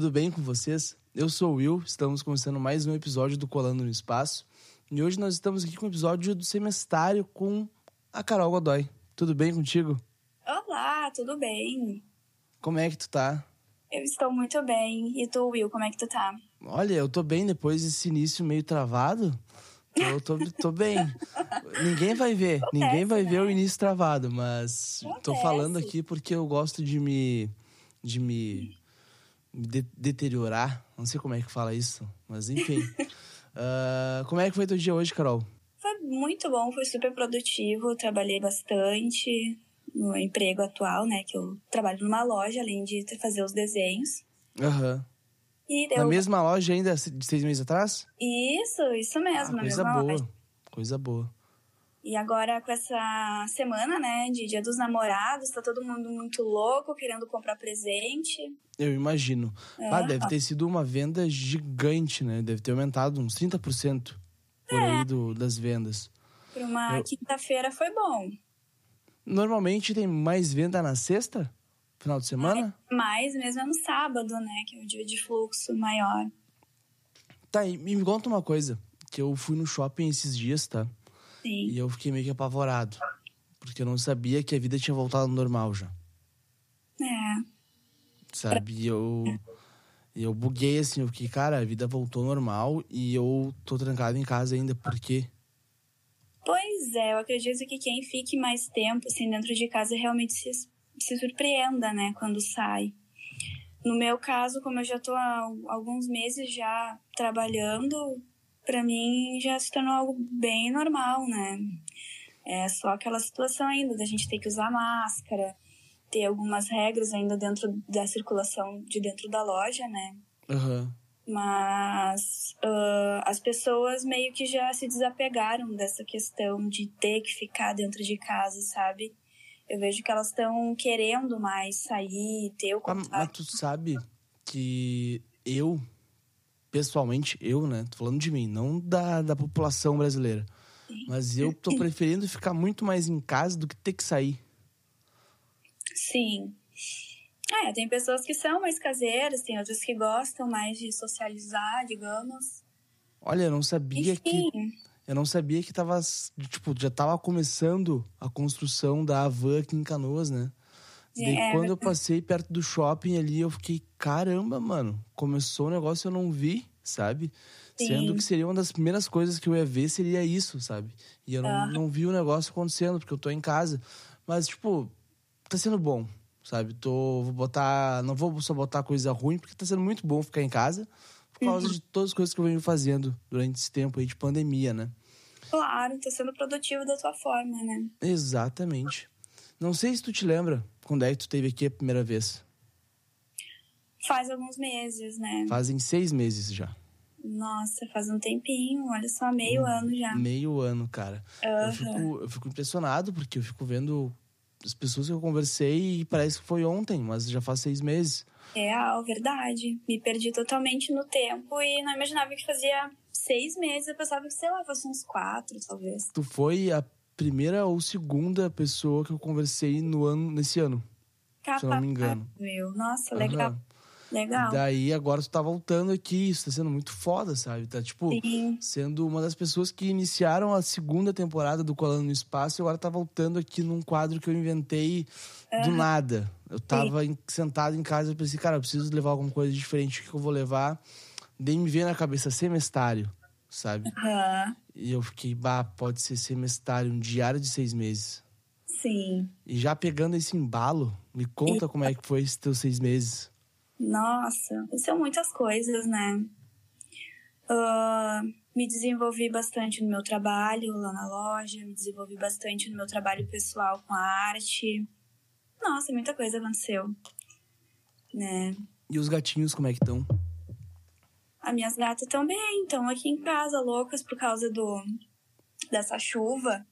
Tudo bem com vocês? Eu sou o Will, estamos começando mais um episódio do Colando no Espaço. E hoje nós estamos aqui com o episódio do semestário com a Carol Godoy. Tudo bem contigo? Olá, tudo bem? Como é que tu tá? Eu estou muito bem. E tu, Will, como é que tu tá? Olha, eu tô bem depois desse início meio travado. Eu tô, tô bem. Ninguém vai ver, ninguém vai ver o início travado, mas tô Acontece. falando aqui porque eu gosto de me de me de- deteriorar. Não sei como é que fala isso, mas enfim. Ah, como é que foi teu dia hoje, Carol? Foi muito bom, foi super produtivo. Trabalhei bastante no emprego atual, né? Que eu trabalho numa loja, além de fazer os desenhos. Aham. Na deu. mesma loja ainda de seis meses atrás? Isso, isso mesmo, Ah, na coisa boa. loja. Coisa boa. E agora, com essa semana, né, de Dia dos Namorados, tá todo mundo muito louco, querendo comprar presente. Eu imagino. Ah, É. deve ter sido uma venda gigante, né? Deve ter aumentado uns 30% por É. aí do, das vendas. Pra uma Eu- quinta-feira foi bom. Normalmente tem mais venda na sexta? Final de semana? Mas mesmo é no sábado, né, que é o dia de fluxo maior. Tá, e me conta uma coisa. Que eu fui no shopping esses dias, tá? Sim. E eu fiquei meio que apavorado. Porque eu não sabia que a vida tinha voltado ao normal já. É. Sabe? Eu. Eu buguei assim, eu fiquei, cara, a vida voltou ao normal e eu tô trancado em casa ainda. Por quê? Pois é, eu acredito que quem fique mais tempo assim dentro de casa realmente se, se surpreenda, né, quando sai. No meu caso, como eu já tô há alguns meses já trabalhando, pra mim já se tornou algo bem normal, né? É só aquela situação ainda da gente ter que usar máscara, ter algumas regras ainda dentro da circulação de dentro da loja, né? Aham. Mas ah, as pessoas meio que já se desapegaram dessa questão de ter que ficar dentro de casa, sabe? Eu vejo que elas estão querendo mais sair, ter o Ah, mas contato. tu sabe que eu, pessoalmente, eu, né? Tô falando de mim, não da, da população brasileira. Mas eu tô preferindo ficar muito mais em casa do que ter que sair. Sim. É, tem pessoas que são mais caseiras, tem outras que gostam mais de socializar, digamos. Olha, eu não sabia que. Enfim, Eu não sabia que tava. Tipo, já tava começando a construção da Havan aqui em Canoas, né? Daí É, quando eu passei perto do shopping ali, eu fiquei, caramba, mano, começou o negócio eu não vi, sabe? Sim. Sendo que seria uma das primeiras coisas que eu ia ver seria isso, sabe? E eu não, Ah. não vi o negócio acontecendo, porque eu tô em casa. Mas, tipo, tá sendo bom, sabe? Tô, vou botar. Não vou só botar coisa ruim, porque tá sendo muito bom ficar em casa. Por causa Uhum. de todas as coisas que eu venho fazendo durante esse tempo aí de pandemia, né? claro, tá sendo produtivo da tua forma, né? Exatamente. Não sei se tu te lembra quando é que tu teve aqui a primeira vez. Faz alguns meses, né? Fazem seis meses já. Nossa, faz um tempinho, olha só, meio ano já. Meio ano, cara. Eu, fico, eu fico impressionado porque eu fico vendo as pessoas que eu conversei e parece que foi ontem, mas já faz seis meses. Real, verdade. Me perdi totalmente no tempo e não imaginava que fazia seis meses. Eu pensava que, sei lá, fosse uns quatro, talvez. Tu foi a primeira ou segunda pessoa que eu conversei no ano, nesse ano. Se eu não me engano. Meu, nossa, legal. Aham. Legal. Daí agora tu tá voltando aqui, isso tá sendo muito foda, sabe? Tá tipo. Sim, sendo uma das pessoas que iniciaram a segunda temporada do Colando no Espaço e agora tá voltando aqui num quadro que eu inventei do nada. Eu tava sentado em casa e pensei, cara, eu preciso levar alguma coisa diferente, o que eu vou levar? Daí me veio na cabeça semestário, sabe? aham, E eu fiquei, bah, pode ser semestário, um diário de seis meses. sim. E já pegando esse embalo, me conta como é que foi esses teus seis meses. Nossa, são muitas coisas, né? Ah, me desenvolvi bastante no meu trabalho lá na loja, me desenvolvi bastante no meu trabalho pessoal com a arte. nossa, muita coisa aconteceu. Né? E os gatinhos, como é que estão? As minhas gatas também estão aqui em casa, loucas por causa do dessa chuva.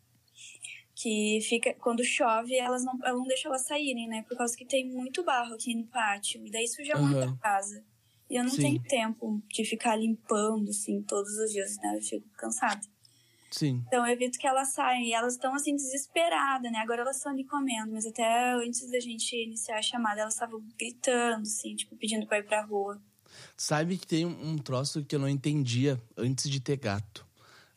Que fica. Quando chove, elas não, eu não deixo elas saírem, né? Por causa que tem muito barro aqui no pátio. E daí suja Aham. muito a casa. E eu não Sim. tenho tempo de ficar limpando, assim, todos os dias, né? Eu fico cansada. Sim. Então eu evito que elas saiam. E elas estão assim desesperadas, né? Agora elas estão ali comendo, mas até antes da gente iniciar a chamada, elas estavam gritando, assim, tipo, pedindo pra ir pra rua. Sabe que tem um troço que eu não entendia antes de ter gato.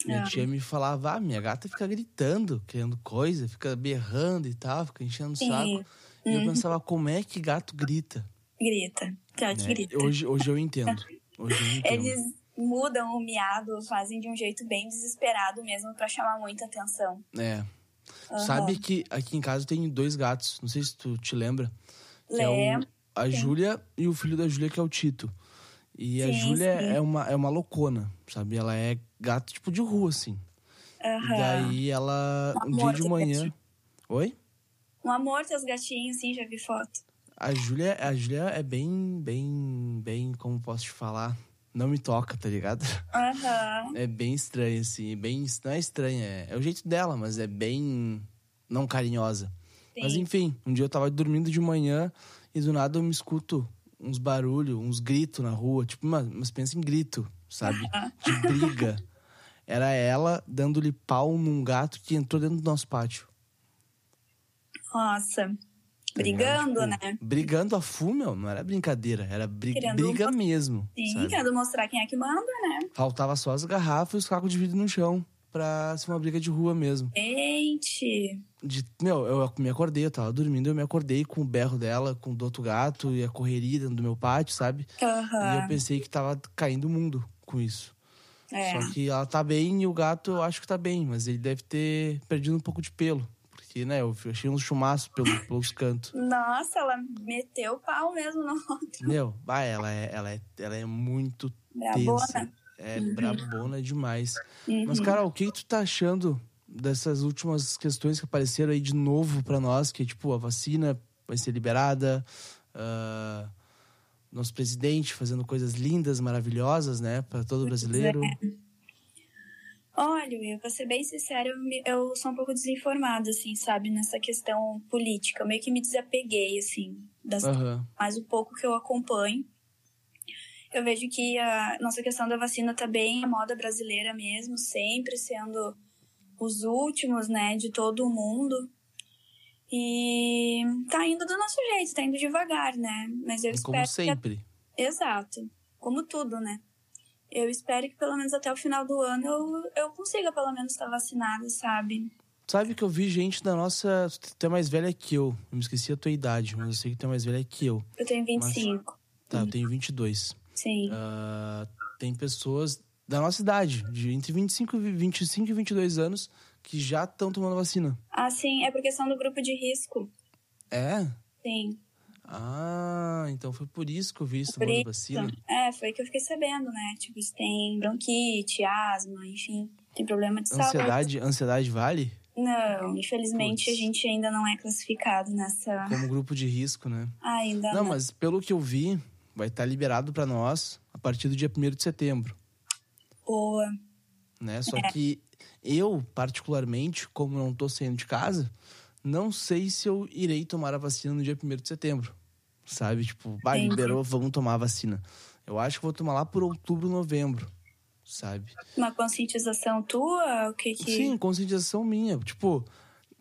Minha Ah. tia me falava, ah, minha gata fica gritando, querendo coisa, fica berrando e tal, fica enchendo o saco. E eu Uhum. pensava, como é que gato grita? Grita. Claro que né? grita. Hoje, hoje eu entendo. Hoje eu entendo. Eles mudam o miado, fazem de um jeito bem desesperado mesmo pra chamar muita atenção. É. Aham. Sabe que aqui em casa tem dois gatos, não sei se tu te lembra. Que é Lembro. o, a. Júlia e o filho da Júlia, que é o Tito. E a Sim, Júlia sim. é uma, é uma loucona, sabe? Ela é gato tipo de rua, assim. E Aham. daí ela, um dia de manhã. gatinho. Oi? Um amor, teus gatinhos, sim, já vi foto. A Júlia, a Júlia é bem, bem, bem, como posso te falar? Não me toca, tá ligado? Aham. É bem estranha, assim. Bem, não é estranha, é, é o jeito dela, mas é bem não carinhosa. Mas Sim. enfim, um dia eu tava dormindo de manhã e do nada eu me escuto uns barulhos, uns gritos na rua. Tipo, mas, mas pensa em grito, sabe? De briga. Era ela dando-lhe pau num gato que entrou dentro do nosso pátio. Nossa. Brigando, Tipo, né? Brigando a full, meu. Não era brincadeira, era bri Querendo briga uma- mesmo. Sim, sabe? querendo mostrar quem é que manda, né? Faltava só as garrafas e os cacos de vidro no chão. Pra ser uma briga de rua mesmo. Gente. De, meu, eu me acordei, eu tava dormindo, eu me acordei com o berro dela, com o do outro gato e a correria dentro do meu pátio, sabe? E eu pensei que tava caindo o mundo com isso. É. Só que ela tá bem e o gato eu acho que tá bem, mas ele deve ter perdido um pouco de pelo. Porque, né, eu achei uns chumaços pelo, pelos cantos. Nossa, ela meteu o pau mesmo no outro. Meu, vai, ela é, ela é, ela é muito tensa. É brabona demais. Uhum. Mas, Carol, o que que tu tá achando dessas últimas questões que apareceram aí de novo pra nós? Que, tipo, a vacina vai ser liberada, ah, nosso presidente fazendo coisas lindas, maravilhosas, né, pra todo brasileiro. Olha, Will, pra ser bem sincera, eu, eu sou um pouco desinformada, assim, sabe, nessa questão política. Eu meio que me desapeguei, assim, das, Aham. mais o pouco que eu acompanho. Eu vejo que a nossa questão da vacina tá bem a moda brasileira mesmo, sempre sendo os últimos, né, de todo o mundo. E tá indo do nosso jeito, tá indo devagar, né? Mas eu Como espero que sempre. Exato. Como tudo, né? Eu espero que pelo menos até o final do ano eu, eu consiga pelo menos estar vacinada, sabe? Sabe que eu vi gente da nossa. Tu é mais velha que eu. Eu me esqueci a tua idade, mas eu sei que tu é mais velha que eu. Eu tenho 25. Tá, eu tenho 22. Sim. Ah, tem pessoas da nossa idade, de entre 25, e 25 e 22 anos, que já estão tomando vacina. Ah, sim, é por questão do grupo de risco. É? Sim. Ah, então foi por isso que eu vi isso tomando isso. vacina. É, foi que eu fiquei sabendo, né? Tipo, se tem bronquite, asma, enfim, tem problema de saúde. Ansiedade, ansiedade vale? Não, infelizmente Puts. a gente ainda não é classificado nessa. Como grupo de risco, né? Ainda Não, mas pelo que eu vi, vai estar liberado pra nós a partir do dia 1 de setembro, Boa. né? Só É. que eu, particularmente, como não tô saindo de casa, não sei se eu irei tomar a vacina no dia 1 de setembro. Sabe? Tipo, vai, Entendi. liberou, vamos tomar a vacina. Eu acho que vou tomar lá por outubro, novembro, sabe? Uma conscientização tua? O que que. Sim, conscientização minha. Tipo,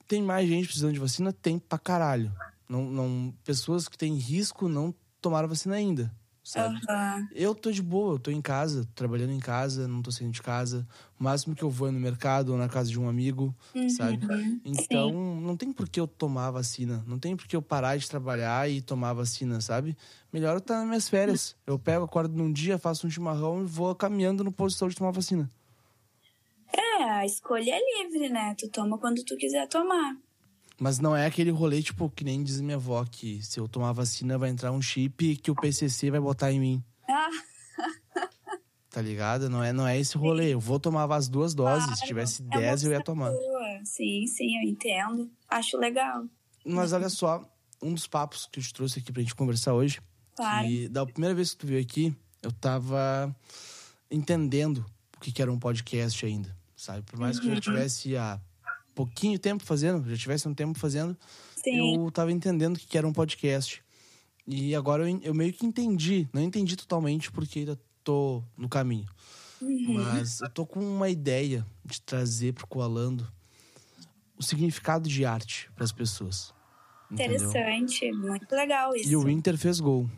tem mais gente precisando de vacina? Tem pra caralho. Não, não, pessoas que têm risco não tomaram vacina ainda, sabe? Aham. Eu tô de boa, eu tô em casa, trabalhando em casa, não tô saindo de casa. O máximo que eu vou é no mercado ou na casa de um amigo, sabe? Uhum. Então, não tem por que eu tomar a vacina. Não tem por que eu parar de trabalhar e tomar a vacina, sabe? Melhor eu estar nas minhas férias. Eu pego, acordo num dia, faço um chimarrão e vou caminhando no posto de saúde tomar vacina. É, a escolha é livre, né? Tu toma quando tu quiser tomar. Mas não é aquele rolê, tipo, que nem diz minha avó, que se eu tomar a vacina vai entrar um chip que o PCC vai botar em mim. Ah, Tá ligado? Não é, não é esse rolê. Eu vou tomar as duas doses. Se Claro, tivesse é uma 10, eu ia tomar. tua. Sim, sim, eu entendo. Acho legal. Mas olha só, um dos papos que eu te trouxe aqui pra gente conversar hoje. Claro. Que da primeira vez que tu veio aqui, eu tava entendendo o que, que era um podcast ainda, sabe? Por mais que eu já tivesse há pouquinho tempo fazendo, já tivesse um tempo fazendo, Sim. eu tava entendendo que, era um podcast. E agora eu, eu meio que entendi. Não entendi totalmente porque ainda tô no caminho. Uhum. Mas eu tô com uma ideia de trazer pro Coalando o significado de arte para as pessoas. Entendeu? Interessante, muito legal isso. E o Inter fez gol.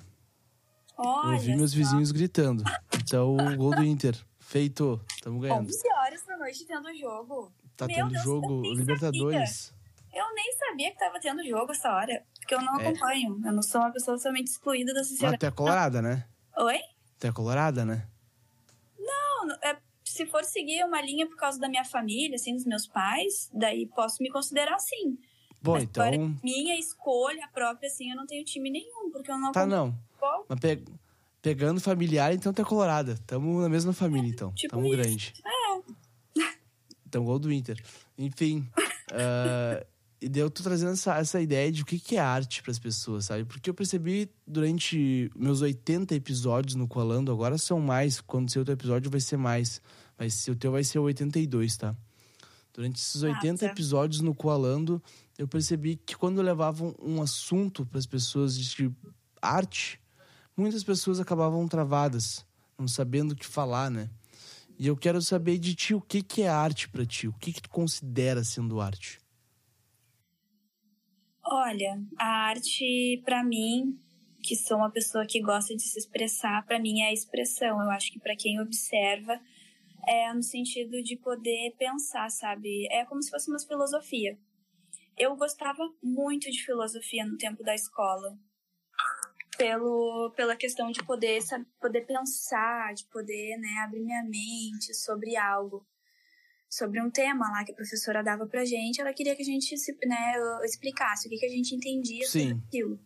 Olha eu vi meus só. vizinhos gritando. Então, o gol do Inter. Feito. Tamo ganhando. 11 horas da noite tendo jogo. Tá Meu tendo Deus, eu jogo nem Libertadores. Eu nem sabia que tava tendo jogo essa hora. Porque eu não É. acompanho. Eu não sou uma pessoa totalmente excluída da Mas sociedade. tu é colorada, né? Oi? Tu é colorada, né? Não, é, se for seguir uma linha por causa da minha família, assim, dos meus pais, daí posso me considerar assim. Bom, Mas então. minha escolha própria, assim, eu não tenho time nenhum, porque eu não Tá, não. futebol. Mas pe- pegando familiar, então tu é colorada. Tamo na mesma família, então. Tipo Tamo isso. grande. Então, gol do Inter. Enfim. ah, e daí eu tô trazendo essa, essa ideia de o que, que é arte pras pessoas, sabe? Porque eu percebi durante meus 80 episódios no Colando, agora são mais. Quando ser outro episódio vai ser mais. Mas o teu vai ser o 82, tá? Durante esses 80 Massa. episódios no Coalando, eu percebi que quando eu levava um assunto para as pessoas de arte, muitas pessoas acabavam travadas, não sabendo o que falar, né? E eu quero saber de ti o que, que é arte para ti, o que, que tu considera sendo arte. Olha, a arte, pra mim, que sou uma pessoa que gosta de se expressar, pra mim é a expressão. Eu acho que pra quem observa, é no sentido de poder pensar, sabe? É como se fosse uma filosofia. Eu gostava muito de filosofia no tempo da escola. Pelo, pela questão de poder, sabe, poder pensar, de poder né, abrir minha mente sobre algo sobre um tema lá que a professora dava pra gente, ela queria que a gente se, né, explicasse o que, que a gente entendia Sim. sobre aquilo.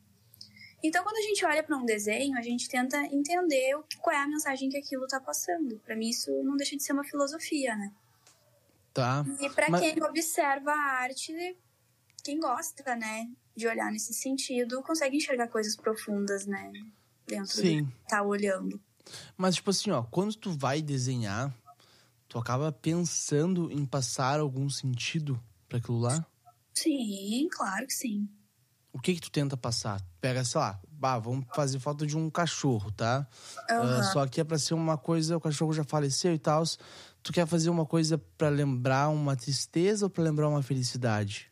Então, quando a gente olha para um desenho, a gente tenta entender o qual é a mensagem que aquilo tá passando. Pra mim, isso não deixa de ser uma filosofia, né? Tá? E pra Mas- quem observa a arte, quem gosta, né, de olhar nesse sentido, consegue enxergar coisas profundas, né, dentro Sim. do que tá olhando. Mas, tipo assim, ó, quando tu vai desenhar, tu acaba pensando em passar algum sentido para aquilo lá? Sim, claro que sim. O que que tu tenta passar? Pega, sei lá, bah, vamos fazer foto de um cachorro, tá? Ah, Aham. só que é pra ser uma coisa, o cachorro já faleceu e tal. Tu quer fazer uma coisa pra lembrar uma tristeza ou pra lembrar uma felicidade?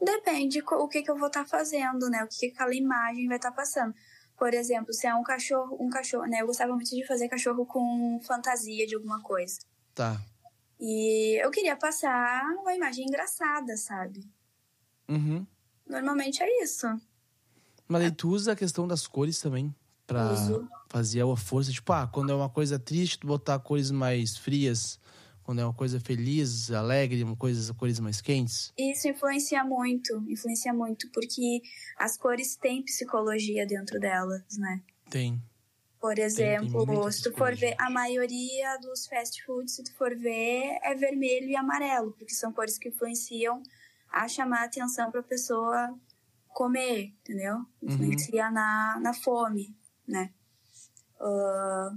Depende o que, que eu vou estar fazendo, né? O que, que aquela imagem vai estar passando. Por exemplo, se é um cachorro, um cachorro, né? Eu gostava muito de fazer cachorro com fantasia de alguma coisa. Tá. E eu queria passar uma imagem engraçada, sabe? Uhum. Normalmente é isso. Mas aí tu usa a questão das cores também pra Uso. fazer a força. Tipo, ah, quando é uma coisa triste, tu botar cores mais frias. Quando é uma coisa feliz, alegre, uma coisa, cores mais quentes. Isso influencia muito, influencia muito, porque as cores têm psicologia dentro delas, né? Tem. Por tem exemplo, muita se tu for ver a maioria dos fast foods, se tu for ver, é vermelho e amarelo, porque são cores que influenciam a chamar a atenção para a pessoa comer, entendeu? Uhum. Influencia na, na fome, né? Ah,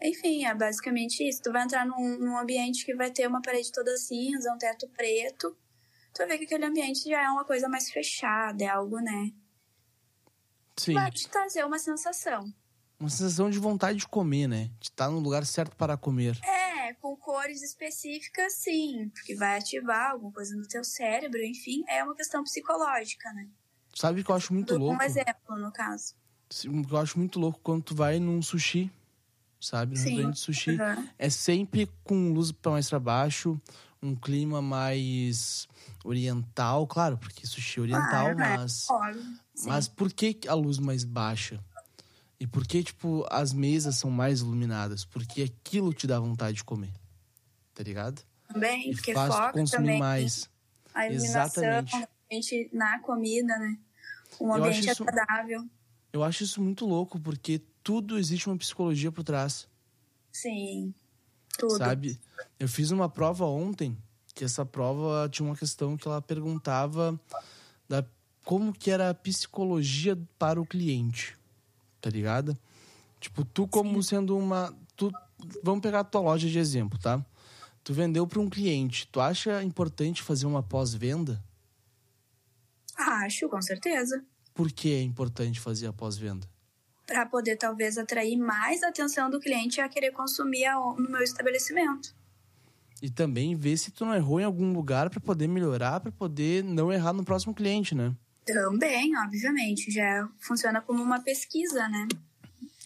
enfim, é basicamente isso. Tu vai entrar num, num ambiente que vai ter uma parede toda cinza, um teto preto. Tu vai ver que aquele ambiente já é uma coisa mais fechada, é algo, né? Sim. Vai te trazer uma sensação. Uma sensação de vontade de comer, né? De estar no lugar certo para comer. É, com cores específicas, sim, porque vai ativar alguma coisa no teu cérebro, enfim, é uma questão psicológica, né? Sabe o que eu acho muito louco? Um exemplo, no caso. O que eu acho muito louco quando tu vai num sushi, sabe? No Sim. restaurante de sushi. Uhum. É sempre com luz pra mais pra baixo, um clima mais oriental, claro, porque sushi é oriental, Ah, é. mas. Sim. Mas por que a luz mais baixa? E por que, tipo, as mesas são mais iluminadas? Porque aquilo te dá vontade de comer. Tá ligado? Também, E porque faz foca consumir também mais. a iluminação, Exatamente. na comida, né? Um Eu ambiente isso- agradável. Eu acho isso muito louco, porque tudo existe uma psicologia por trás. Sim. Tudo. Sabe? Eu fiz uma prova ontem, que essa prova tinha uma questão que ela perguntava da como que era a psicologia para o cliente, tá ligado? Tipo, tu como Sim. sendo uma... Tu, vamos pegar a tua loja de exemplo, tá? Tu vendeu para um cliente. Tu acha importante fazer uma pós-venda? Acho, com certeza. Por que é importante fazer a pós-venda? Para poder talvez atrair mais atenção do cliente a querer consumir no meu estabelecimento. E também ver se tu não errou em algum lugar para poder melhorar, para poder não errar no próximo cliente, né? Também, obviamente, já funciona como uma pesquisa, né?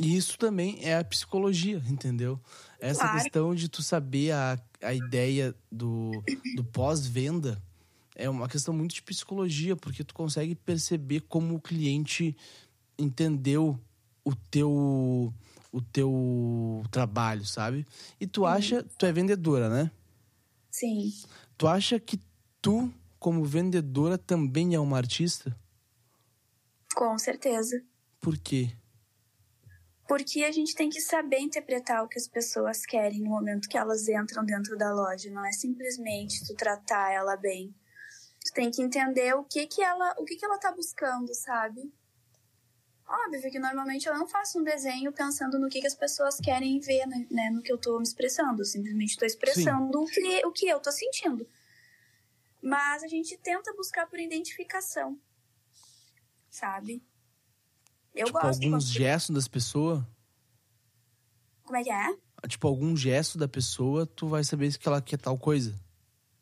E isso também é a psicologia, entendeu? Essa claro. questão de tu saber a, a ideia do, do pós-venda é uma questão muito de psicologia, porque tu consegue perceber como o cliente entendeu o teu o teu trabalho, sabe? E tu acha, tu é vendedora, né? Sim. Tu acha que tu, como vendedora, também é uma artista? Com certeza. Por quê? Porque a gente tem que saber interpretar o que as pessoas querem no momento que elas entram dentro da loja. Não é simplesmente tu tratar ela bem. Tu tem que entender o que que ela, o que que ela tá buscando, sabe? Óbvio que normalmente eu não faço um desenho pensando no que, que as pessoas querem ver, né, né no que eu tô me expressando. Eu simplesmente estou expressando o que, o que eu tô sentindo. Mas a gente tenta buscar por identificação, sabe? Eu tipo, gosto. Alguns de... gestos das pessoas? Como é que é? Tipo, algum gesto da pessoa, tu vai saber se ela quer tal coisa.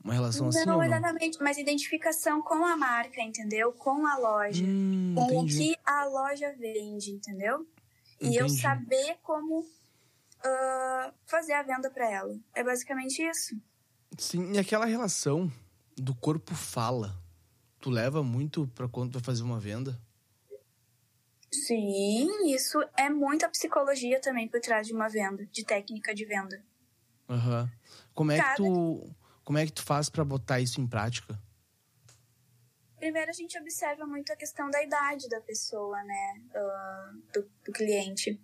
Uma relação não, assim não, exatamente, mas identificação com a marca, entendeu? Com a loja. Hum, com entendi. o que a loja vende, entendeu? E eu saber como uh, fazer a venda para ela. É basicamente isso. Sim, e aquela relação do corpo fala, tu leva muito para quando tu vai fazer uma venda? Sim, isso é muita psicologia também por trás de uma venda, de técnica de venda. Aham. Uhum. Como é Cada... que tu como é que tu faz para botar isso em prática? Primeiro a gente observa muito a questão da idade da pessoa, né, uh, do, do, cliente.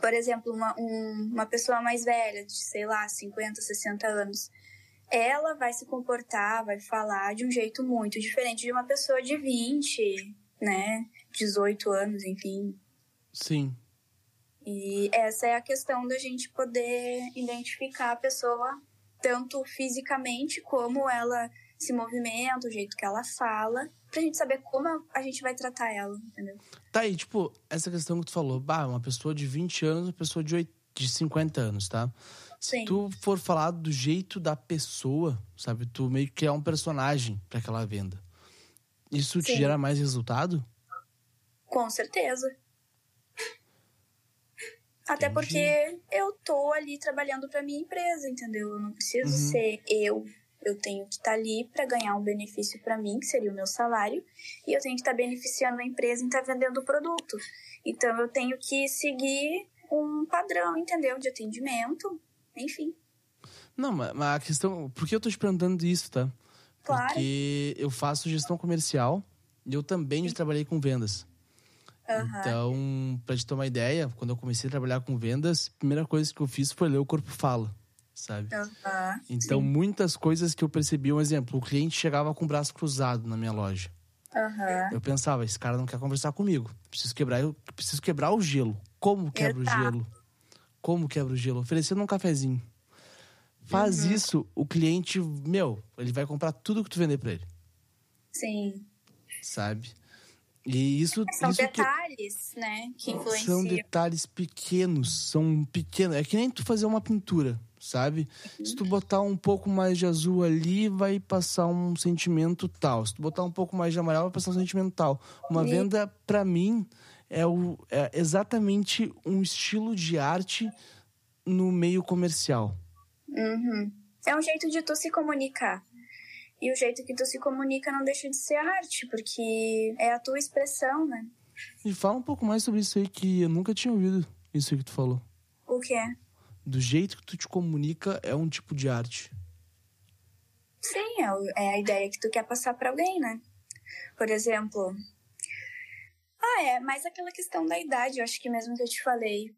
Por exemplo, uma, um, uma pessoa mais velha, de sei lá, 50, 60 anos, ela vai se comportar, vai falar de um jeito muito diferente de uma pessoa de 20, né, 18 anos, enfim. Sim. E essa é a questão da gente poder identificar a pessoa tanto fisicamente como ela se movimenta, o jeito que ela fala, pra gente saber como a gente vai tratar ela, entendeu? Tá aí, tipo, essa questão que tu falou, bah, uma pessoa de 20 anos, uma pessoa de, 8, de 50 anos, tá? Sim. Se tu for falar do jeito da pessoa, sabe, tu meio que criar um personagem para aquela venda. Isso te Sim. gera mais resultado? Com certeza. Até Entendi. porque eu tô ali trabalhando para minha empresa, entendeu? Eu não preciso uhum. ser eu. Eu tenho que estar tá ali para ganhar um benefício para mim, que seria o meu salário, e eu tenho que estar tá beneficiando a empresa em estar tá vendendo o produto. Então eu tenho que seguir um padrão, entendeu? De atendimento, enfim. Não, mas a questão. Por que eu tô te perguntando isso, tá? Claro. Porque eu faço gestão comercial e eu também já trabalhei com vendas. Uhum. Então, pra te ter uma ideia, quando eu comecei a trabalhar com vendas, a primeira coisa que eu fiz foi ler o Corpo Fala, sabe? Uhum. Então, Sim. muitas coisas que eu percebi, um exemplo, o cliente chegava com o braço cruzado na minha loja. Uhum. Eu pensava, esse cara não quer conversar comigo. Preciso quebrar, eu preciso quebrar o gelo. Como quebra Exato. o gelo? Como quebra o gelo? Oferecendo um cafezinho. Faz uhum. isso, o cliente, meu, ele vai comprar tudo que tu vender pra ele. Sim. Sabe? E isso. São isso detalhes, que... né? Que influenciam. São detalhes pequenos. São pequenos. É que nem tu fazer uma pintura, sabe? Uhum. Se tu botar um pouco mais de azul ali, vai passar um sentimento tal. Se tu botar um pouco mais de amarelo, vai passar um sentimento tal. Uma e... venda, para mim, é, o, é exatamente um estilo de arte no meio comercial. Uhum. É um jeito de tu se comunicar. E o jeito que tu se comunica não deixa de ser arte, porque é a tua expressão, né? E fala um pouco mais sobre isso aí, que eu nunca tinha ouvido isso aí que tu falou. O que é? Do jeito que tu te comunica é um tipo de arte. Sim, é, é a ideia que tu quer passar para alguém, né? Por exemplo. Ah, é, mas aquela questão da idade, eu acho que mesmo que eu te falei.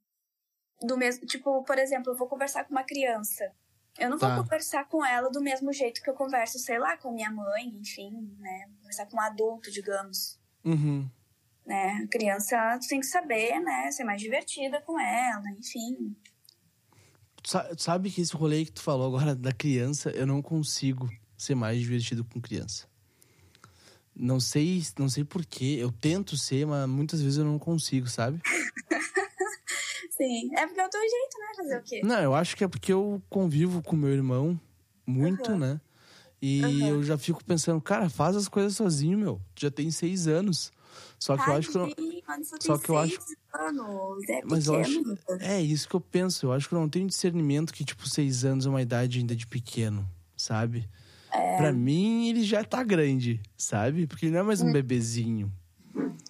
Do mesmo, tipo, por exemplo, eu vou conversar com uma criança. Eu não tá. vou conversar com ela do mesmo jeito que eu converso, sei lá, com minha mãe, enfim, né? Conversar com um adulto, digamos. Uhum. Né? A criança, tu tem que saber, né? Ser mais divertida com ela, enfim. Sabe que esse rolê que tu falou agora da criança, eu não consigo ser mais divertido com criança. Não sei, não sei porquê. Eu tento ser, mas muitas vezes eu não consigo, sabe? Sim. É porque é o teu jeito, né? Fazer o quê? Não, eu acho que é porque eu convivo com meu irmão muito, uhum. né? E uhum. eu já fico pensando, cara, faz as coisas sozinho, meu. Tu já tem seis anos. Só que Tadinho, eu acho que eu Só que eu acho. Anos, é Mas eu acho. É isso que eu penso. Eu acho que eu não tenho discernimento que, tipo, seis anos é uma idade ainda de pequeno, sabe? É... Pra mim, ele já tá grande, sabe? Porque ele não é mais um hum. bebezinho.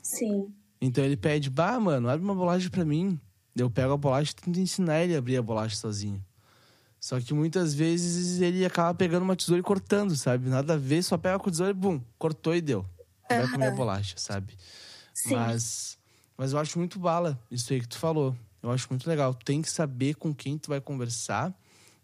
Sim. Então ele pede, bah, mano, abre uma bolacha pra mim. Eu pego a bolacha e tento ensinar ele a abrir a bolacha sozinho. Só que muitas vezes ele acaba pegando uma tesoura e cortando, sabe? Nada a ver, só pega com a tesoura e bum, cortou e deu. Vai comer a bolacha, sabe? Sim. Mas, mas eu acho muito bala isso aí que tu falou. Eu acho muito legal. Tu tem que saber com quem tu vai conversar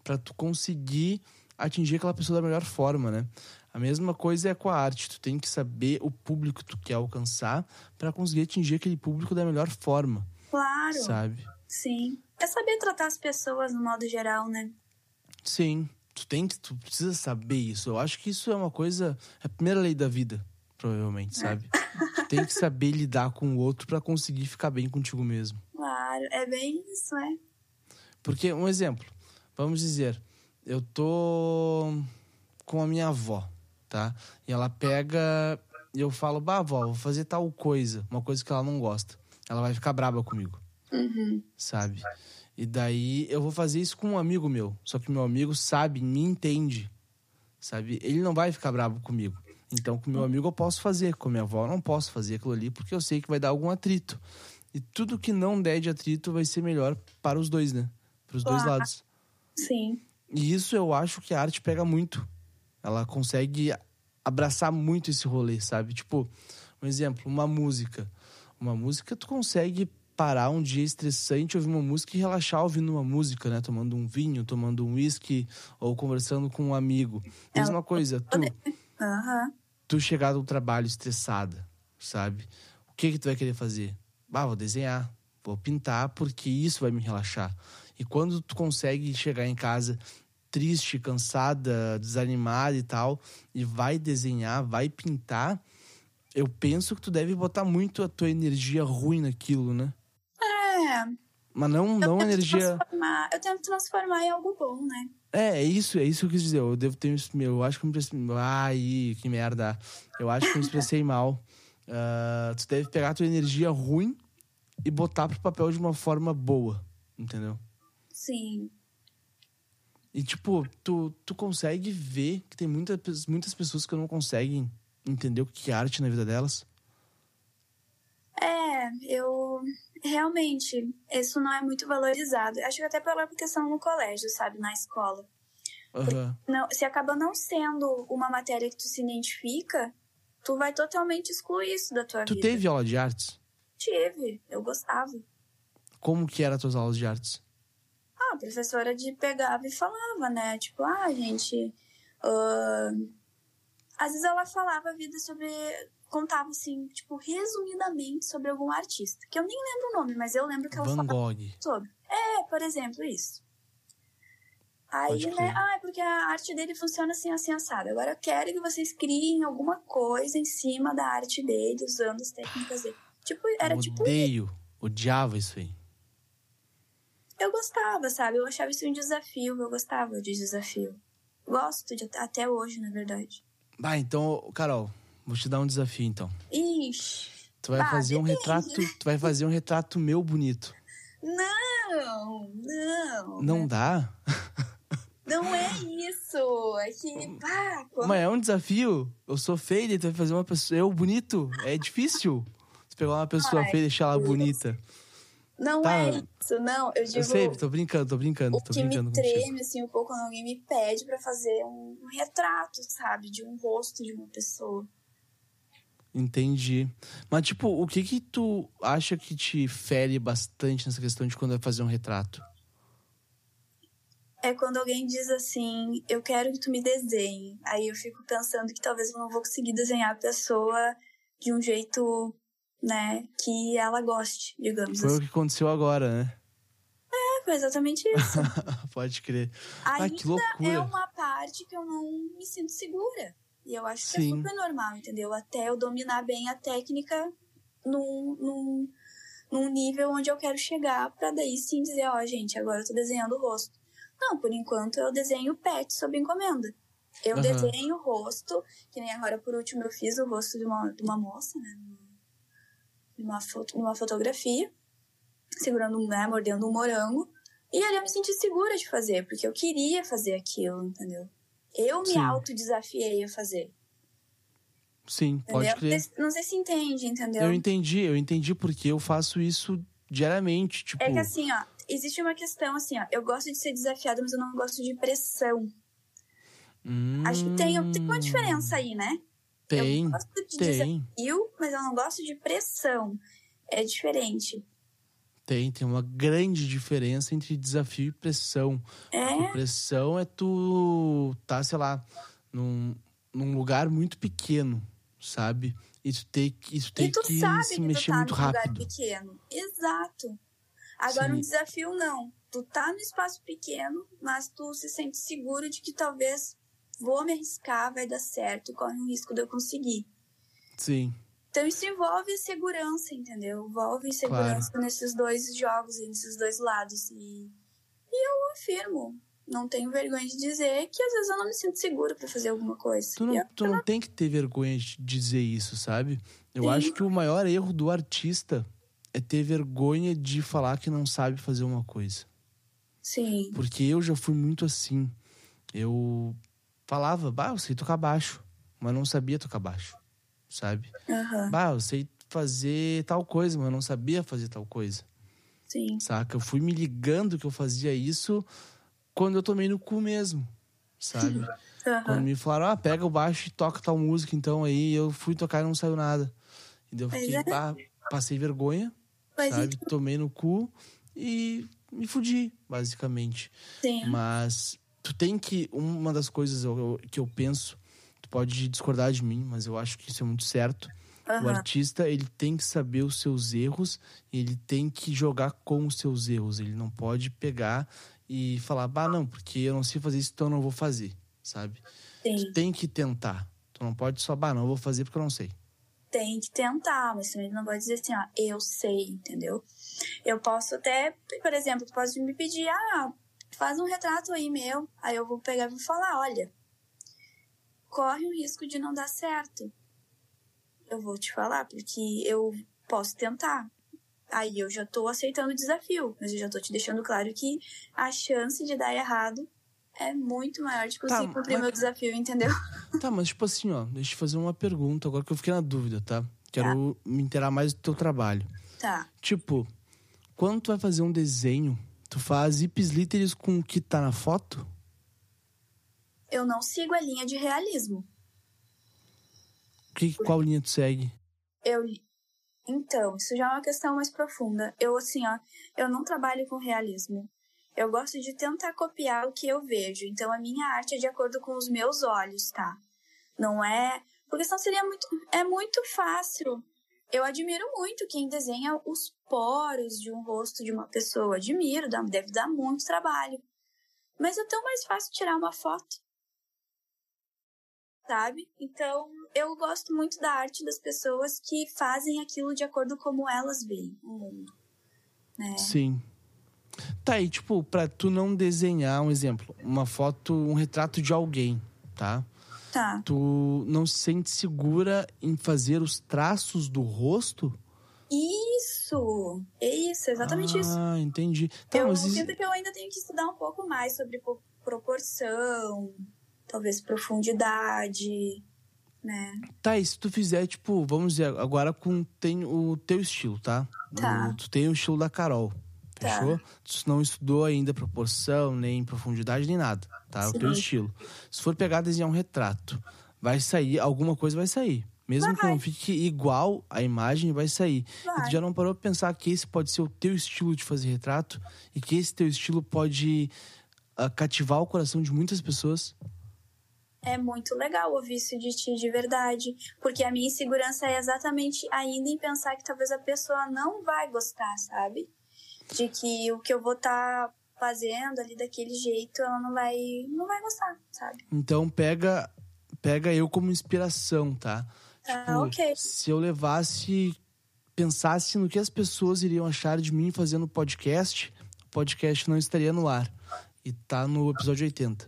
para tu conseguir atingir aquela pessoa da melhor forma, né? A mesma coisa é com a arte. Tu tem que saber o público que tu quer alcançar para conseguir atingir aquele público da melhor forma. Claro. Sabe? Sim. É saber tratar as pessoas no modo geral, né? Sim. Tu tem que, tu precisa saber isso. Eu acho que isso é uma coisa, é a primeira lei da vida, provavelmente, é. sabe? tu tem que saber lidar com o outro para conseguir ficar bem contigo mesmo. Claro, é bem isso, é. Porque um exemplo, vamos dizer, eu tô com a minha avó, tá? E ela pega e eu falo, bah, avó, vou fazer tal coisa, uma coisa que ela não gosta. Ela vai ficar braba comigo. Uhum. Sabe? E daí eu vou fazer isso com um amigo meu. Só que meu amigo sabe, me entende. Sabe? Ele não vai ficar bravo comigo. Então, com meu amigo eu posso fazer. Com minha avó eu não posso fazer aquilo ali, porque eu sei que vai dar algum atrito. E tudo que não der de atrito vai ser melhor para os dois, né? Para os dois lados. Sim. E isso eu acho que a arte pega muito. Ela consegue abraçar muito esse rolê, sabe? Tipo, um exemplo, uma música. Uma música tu consegue parar um dia estressante, ouvir uma música e relaxar ouvindo uma música, né? Tomando um vinho, tomando um whisky ou conversando com um amigo. Mesma coisa, tu. Uhum. Tu chegar do trabalho estressada, sabe? O que que tu vai querer fazer? Ah, vou desenhar, vou pintar, porque isso vai me relaxar. E quando tu consegue chegar em casa triste, cansada, desanimada e tal, e vai desenhar, vai pintar, eu penso que tu deve botar muito a tua energia ruim naquilo, né? É. Mas não, não energia. Eu tento transformar em algo bom, né? É, é isso, é isso que eu quis dizer. Eu devo ter. Eu acho que eu me expressei. Ai, que merda. Eu acho que eu me expressei mal. Uh, tu deve pegar a tua energia ruim e botar pro papel de uma forma boa, entendeu? Sim. E, tipo, tu, tu consegue ver que tem muitas muitas pessoas que não conseguem entender o que é arte na vida delas? É, eu realmente, isso não é muito valorizado. Acho que até pela questão no colégio, sabe, na escola. Uhum. Não, se acaba não sendo uma matéria que tu se identifica, tu vai totalmente excluir isso da tua tu vida. Tu teve aula de artes? Tive, eu gostava. Como que eram as tuas aulas de artes? Ah, a professora de pegava e falava, né? Tipo, ah, gente. Uh... Às vezes ela falava a vida sobre contava assim, tipo, resumidamente sobre algum artista, que eu nem lembro o nome, mas eu lembro que ela Van falava Gogh. sobre. É, por exemplo, isso. Aí, né, ah, é porque a arte dele funciona assim, assim, assado. Agora eu quero que vocês criem alguma coisa em cima da arte dele, usando as técnicas dele. Tipo, era eu tipo. Odeio, odiava isso aí. Eu gostava, sabe? Eu achava isso um desafio, eu gostava de desafio. Gosto de, até hoje, na verdade. Bah, então, Carol, Vou te dar um desafio, então. Ixi. Tu vai fazer um depende. retrato. Tu vai fazer um retrato meu bonito. Não, não. Não dá? Não é isso. É que. Pá, quando... Mas é um desafio. Eu sou feia e tu vai fazer uma pessoa. Eu bonito. É difícil. Tu pegar uma pessoa Ai, feia e deixar ela Deus. Não tá. é isso, não. Eu digo. Eu sei, tô brincando, tô brincando. O tô que brincando me treme, assim, um pouco quando alguém me pede pra fazer um retrato, sabe? De um rosto de uma pessoa. Entendi. Mas, tipo, o que que tu acha que te fere bastante nessa questão de quando vai fazer um retrato? É quando alguém diz assim, eu quero que tu me desenhe. Aí eu fico pensando que talvez eu não vou conseguir desenhar a pessoa de um jeito, né, que ela goste, digamos Foi assim. o que aconteceu agora, né? É, foi exatamente isso. Pode crer. Ainda ah, que loucura. é uma parte que eu não me sinto segura. E eu acho que é super normal, entendeu? Até eu dominar bem a técnica num, num, num nível onde eu quero chegar pra daí sim dizer, ó, gente, agora eu tô desenhando o rosto. Não, por enquanto eu desenho pet sob encomenda. Eu Aham. desenho o rosto, que nem agora por último eu fiz o rosto de uma, de uma moça, né? Numa, foto, numa fotografia, segurando, né, mordendo um morango. E ali eu me senti segura de fazer, porque eu queria fazer aquilo, entendeu? Eu me Sim. autodesafiei a fazer. Sim, pode crer. Não sei, se entende, entendeu? Eu entendi, eu entendi porque eu faço isso diariamente, tipo... É que assim, ó, existe uma questão assim, ó, eu gosto de ser desafiada, mas eu não gosto de pressão. Acho que tem, tem uma diferença aí, né? Tem, eu gosto de tem, desafio, mas eu não gosto de pressão. É diferente. tem. Tem uma grande diferença entre desafio e pressão. É, Pressão é tu tá, sei lá, num, num lugar muito pequeno, sabe? E tu tem, que- e tu tem e tu que sabe se que tu mexer tá muito num lugar rápido. pequeno. Exato. Agora, um Sim. desafio não. Tu tá no espaço pequeno, mas tu se sente seguro de que talvez vou me arriscar, vai dar certo, corre um risco de eu conseguir. Sim, Então isso envolve segurança, entendeu? Envolve segurança nesses dois jogos, nesses dois lados. E, e eu afirmo, não tenho vergonha de dizer que às vezes eu não me sinto segura pra fazer alguma coisa. tu não, eu- tu não tem que ter vergonha de dizer isso, sabe? Eu Sim. acho que o maior erro do artista é ter vergonha de falar que não sabe fazer uma coisa. Sim, Porque eu já fui muito assim. Eu falava, bah, eu sei tocar baixo, mas não sabia tocar baixo, sabe? aham, Bah, eu sei fazer tal coisa, mas eu não sabia fazer tal coisa, sim, saca? Eu fui me ligando que eu fazia isso quando eu tomei no cu mesmo, sabe? Quando aham. me falaram, ah, pega o baixo e toca tal música, então aí eu fui tocar e não saiu nada. E daí eu fiquei, é. bah, passei vergonha, Mas sabe? então, Tomei no cu e me fudi, basicamente. sim, Mas tu tem que. Uma das coisas eu- eu- que eu penso, tu pode discordar de mim, mas eu acho que isso é muito certo. O aham, artista, ele tem que saber os seus erros, e ele tem que jogar com os seus erros. Ele não pode pegar e falar, bah, não, porque eu não sei fazer isso, então eu não vou fazer, sabe? sim. Tu tem que tentar. Tu não pode só, bah, não, eu vou fazer porque eu não sei. tem que tentar, mas também não pode dizer assim, ó, eu sei, entendeu? Eu posso até, por exemplo, tu pode me pedir, ah, faz um retrato aí meu, aí eu vou pegar e vou falar, olha, corre o risco de não dar certo. Eu vou te falar, porque eu posso tentar. Aí eu já tô aceitando o desafio, mas eu já tô te deixando claro que a chance de dar errado é muito maior de conseguir Tá, cumprir mas- meu desafio, entendeu? Tá, mas tipo assim, ó, deixa eu te fazer uma pergunta agora que eu fiquei na dúvida, tá? Quero me inteirar mais do teu trabalho. Tá. Tipo, quando tu vai fazer um desenho, tu faz ipsilíteres com o que tá na foto? Eu não sigo a linha de realismo. Que, qual linha tu segue? Eu então, isso já é uma questão mais profunda. Eu assim, ó, eu não trabalho com realismo. Eu gosto de tentar copiar o que eu vejo. Então a minha arte é de acordo com os meus olhos, tá? Não é, porque senão seria muito é muito fácil. Eu admiro muito quem desenha os poros de um rosto de uma pessoa. Admiro, deve dar muito trabalho. Mas é tão mais fácil tirar uma foto. Sabe? Então, eu gosto muito da arte das pessoas que fazem aquilo de acordo como elas veem o mundo. Né? Sim. Tá aí, tipo, pra tu não desenhar, um exemplo, uma foto, um retrato de alguém, tá? Tá. Tu não se sente segura em fazer os traços do rosto? Isso! É isso, exatamente ah, isso. entendi. Tá, eu mas sinto que eu ainda tenho que estudar um pouco mais sobre po- proporção, talvez profundidade, né? Tá, e se tu fizer, tipo, vamos dizer, agora com tem o teu estilo, tá? Tá. O- tu tem o estilo da Carol, Tá. fechou? Tu não estudou ainda proporção, nem profundidade, nem nada, tá? É o teu Sim. estilo. Se for pegar e desenhar um retrato, vai sair, alguma coisa vai sair. Mesmo que Vai. não fique igual a imagem, vai sair. E Vai. tu já não parou pra pensar que esse pode ser o teu estilo de fazer retrato? E que esse teu estilo pode ah, cativar o coração de muitas pessoas? é muito legal ouvir isso de ti de verdade, porque a minha insegurança é exatamente ainda em pensar que talvez a pessoa não vai gostar, sabe? De que o que eu vou estar tá fazendo ali daquele jeito, ela não vai, não vai gostar, sabe? Então pega, pega eu como inspiração, tá? Ah, tipo, ok. Se eu levasse, pensasse no que as pessoas iriam achar de mim fazendo podcast, o podcast não estaria no ar. E tá no episódio 80.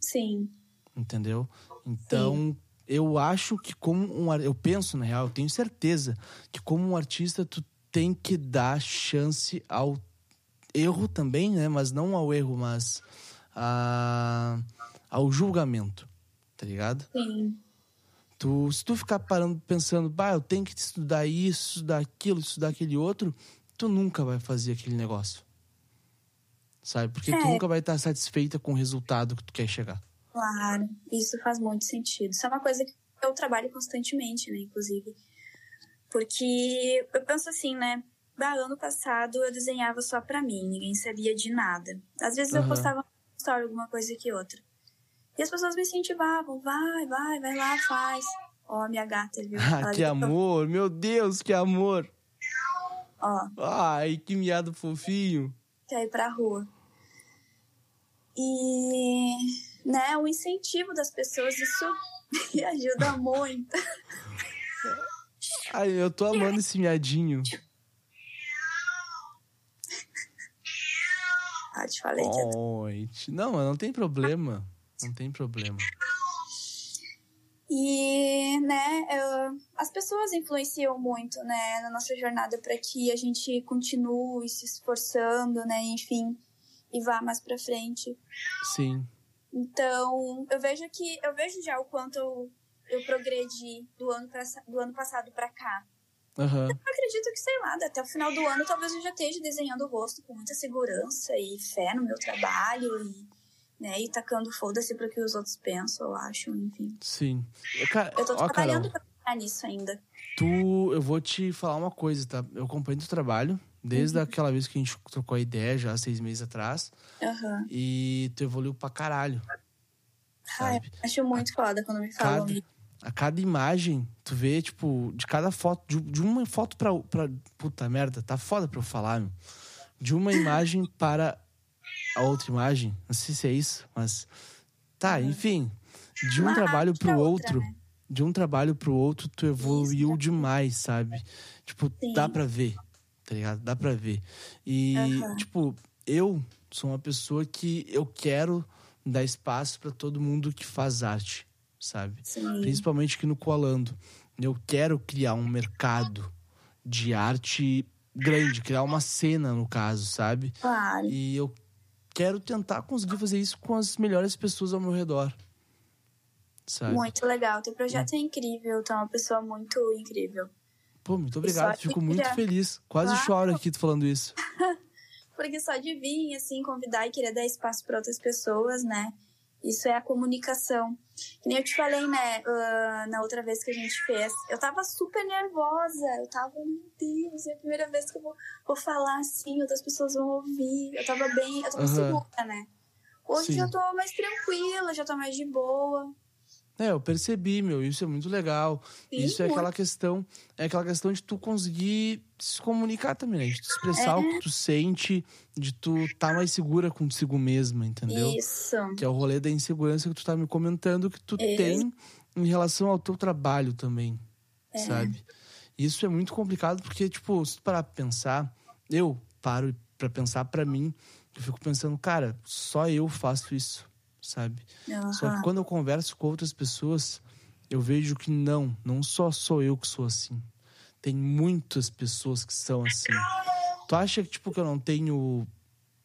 Sim entendeu? Então, Sim. eu acho que como um eu penso na real, eu tenho certeza que como um artista tu tem que dar chance ao erro também, né? Mas não ao erro, mas a, ao julgamento, tá ligado? Sim. Tu, se tu ficar parando pensando, bah, eu tenho que estudar isso, estudar aquilo, estudar aquele outro, tu nunca vai fazer aquele negócio. Sabe? Porque é. tu nunca vai estar satisfeita com o resultado que tu quer chegar. Claro, isso faz muito sentido. Isso é uma coisa que eu trabalho constantemente, né, inclusive. Porque eu penso assim, né? Ah, ano passado eu desenhava só pra mim, ninguém sabia de nada. Às vezes uhum. eu postava uma história, alguma coisa que outra. E as pessoas me incentivavam, vai, vai, vai lá, faz. Ó, oh, minha gata, viu? Ah, que amor, meu Deus, que amor. Ó. Ai, que miado fofinho. Quer ir pra rua. E né, o incentivo das pessoas, isso me ajuda muito. Ai, eu tô amando esse miadinho. Ah, te falei que... Não, não tem problema. Não tem problema. E, né, eu, as pessoas influenciam muito, né, na nossa jornada para que a gente continue se esforçando, né, enfim, e vá mais para frente. Sim. Então, eu vejo que eu vejo já o quanto eu, eu progredi do ano, pra, do ano passado para cá. Uhum. Eu acredito que, sei lá, até o final do ano talvez eu já esteja desenhando o rosto com muita segurança e fé no meu trabalho e, né, e tacando foda-se pro que os outros pensam, eu acho, enfim. Sim. Cara, eu tô ó, trabalhando Carol, pra nisso ainda. Tu, eu vou te falar uma coisa, tá? Eu acompanho teu trabalho, Desde uhum. aquela vez que a gente trocou a ideia, já seis meses atrás. Uhum. E tu evoluiu pra caralho. Ai, acho muito foda quando me falam. Cada, a cada imagem, tu vê, tipo, de cada foto, de, de, uma foto pra, pra. Puta merda, tá foda pra eu falar, meu. De uma imagem para a outra imagem. Não sei se é isso, mas. Tá, uhum. enfim. De um uma trabalho pro outro. Outra, né? De um trabalho pro outro, tu evoluiu isso. demais, sabe? Tipo, Sim. dá pra ver tá ligado? Dá pra ver. E, uhum. tipo, eu sou uma pessoa que eu quero dar espaço para todo mundo que faz arte, sabe? Sim. Principalmente aqui no Colando. Eu quero criar um mercado de arte grande, criar uma cena, no caso, sabe? Claro. E eu quero tentar conseguir fazer isso com as melhores pessoas ao meu redor. Sabe? Muito legal. Teu projeto é, é incrível, tu é uma pessoa muito incrível. Pô, muito obrigado. Fico muito já... feliz. Quase claro. choro aqui falando isso. Porque só de vir, assim, convidar e querer dar espaço para outras pessoas, né? Isso é a comunicação. Que nem eu te falei, né, uh, na outra vez que a gente fez. Eu tava super nervosa. Eu tava, meu Deus, é a primeira vez que eu vou, vou falar assim, outras pessoas vão ouvir. Eu tava bem, eu tava uhum. segura, né? Hoje Sim. já tô mais tranquila, já tô mais de boa. É, eu percebi, meu, isso é muito legal. Sim, isso é aquela questão, é aquela questão de tu conseguir se comunicar também, né? De tu expressar é. o que tu sente, de tu estar tá mais segura contigo mesma, entendeu? Isso. Que é o rolê da insegurança que tu tá me comentando que tu é. tem em relação ao teu trabalho também, é. sabe? Isso é muito complicado porque, tipo, se tu parar pra pensar, eu paro para pensar para mim, eu fico pensando, cara, só eu faço isso sabe? Uhum. Só que quando eu converso com outras pessoas, eu vejo que não, não só sou eu que sou assim. Tem muitas pessoas que são assim. Tu acha que, tipo, que eu não tenho.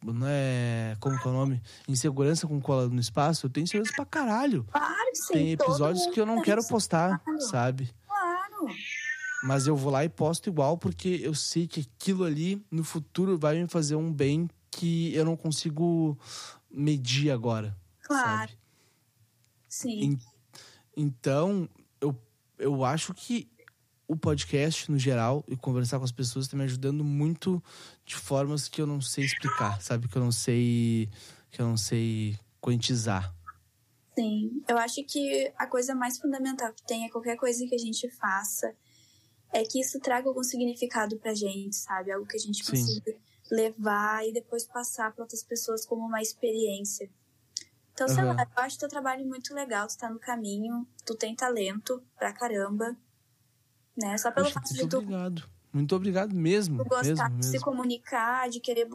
Não é. Como que é o nome? Insegurança com cola no espaço? Eu tenho insegurança pra caralho. Claro, sim. Tem episódios que eu não quero postar, claro. sabe? Claro. Mas eu vou lá e posto igual, porque eu sei que aquilo ali no futuro vai me fazer um bem que eu não consigo medir agora. Claro. Sabe? Sim. então, eu, eu acho que o podcast, no geral, e conversar com as pessoas está me ajudando muito de formas que eu não sei explicar, sabe? Que eu não sei. Que eu não sei quantizar. Sim, eu acho que a coisa mais fundamental que tem é qualquer coisa que a gente faça é que isso traga algum significado pra gente, sabe? Algo que a gente Sim. consiga levar e depois passar para outras pessoas como uma experiência. Então, sei lá, eu acho teu trabalho muito legal, tu tá no caminho, tu tem talento pra caramba, né? Só pelo Poxa, fato de muito tu obrigado. Muito obrigado mesmo. tu gostar mesmo, de se mesmo. comunicar, de querer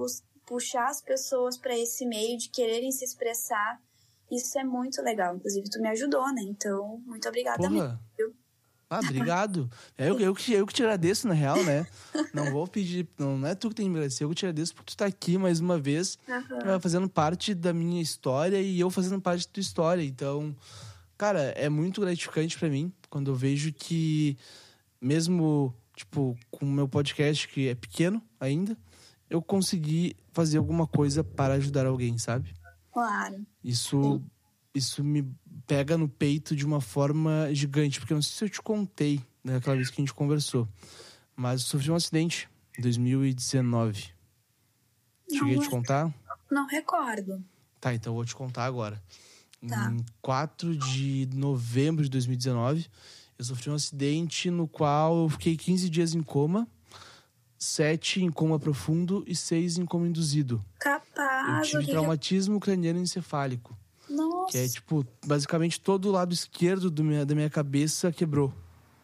puxar as pessoas pra esse meio, de quererem se expressar. Isso é muito legal. Inclusive, tu me ajudou, né? Então, muito obrigada mesmo. Porra. viu? Ah, obrigado. É eu, eu, que, eu que te agradeço, na real, né? Não vou pedir. Não, não é tu que tem que me agradecer, eu que te agradeço por tu estar aqui mais uma vez, eh, fazendo parte da minha história e eu fazendo parte da tua história. Então, cara, é muito gratificante pra mim quando eu vejo que, mesmo, tipo, com o meu podcast, que é pequeno ainda, eu consegui fazer alguma coisa para ajudar alguém, sabe? Claro. Isso, isso me pega no peito de uma forma gigante, porque eu não sei se eu te contei naquela vez que a gente conversou, mas eu sofri um acidente em 2019. Cheguei a Não, te contar? Não recordo. Tá, então eu vou te contar agora. Tá. Em 4 de novembro de 2019, eu sofri um acidente no qual eu fiquei 15 dias em coma, 7 em coma profundo e 6 em coma induzido. Eu Capaz. o tive traumatismo craniano encefálico. Nossa. Que é tipo, basicamente todo o lado esquerdo do minha, da minha cabeça quebrou.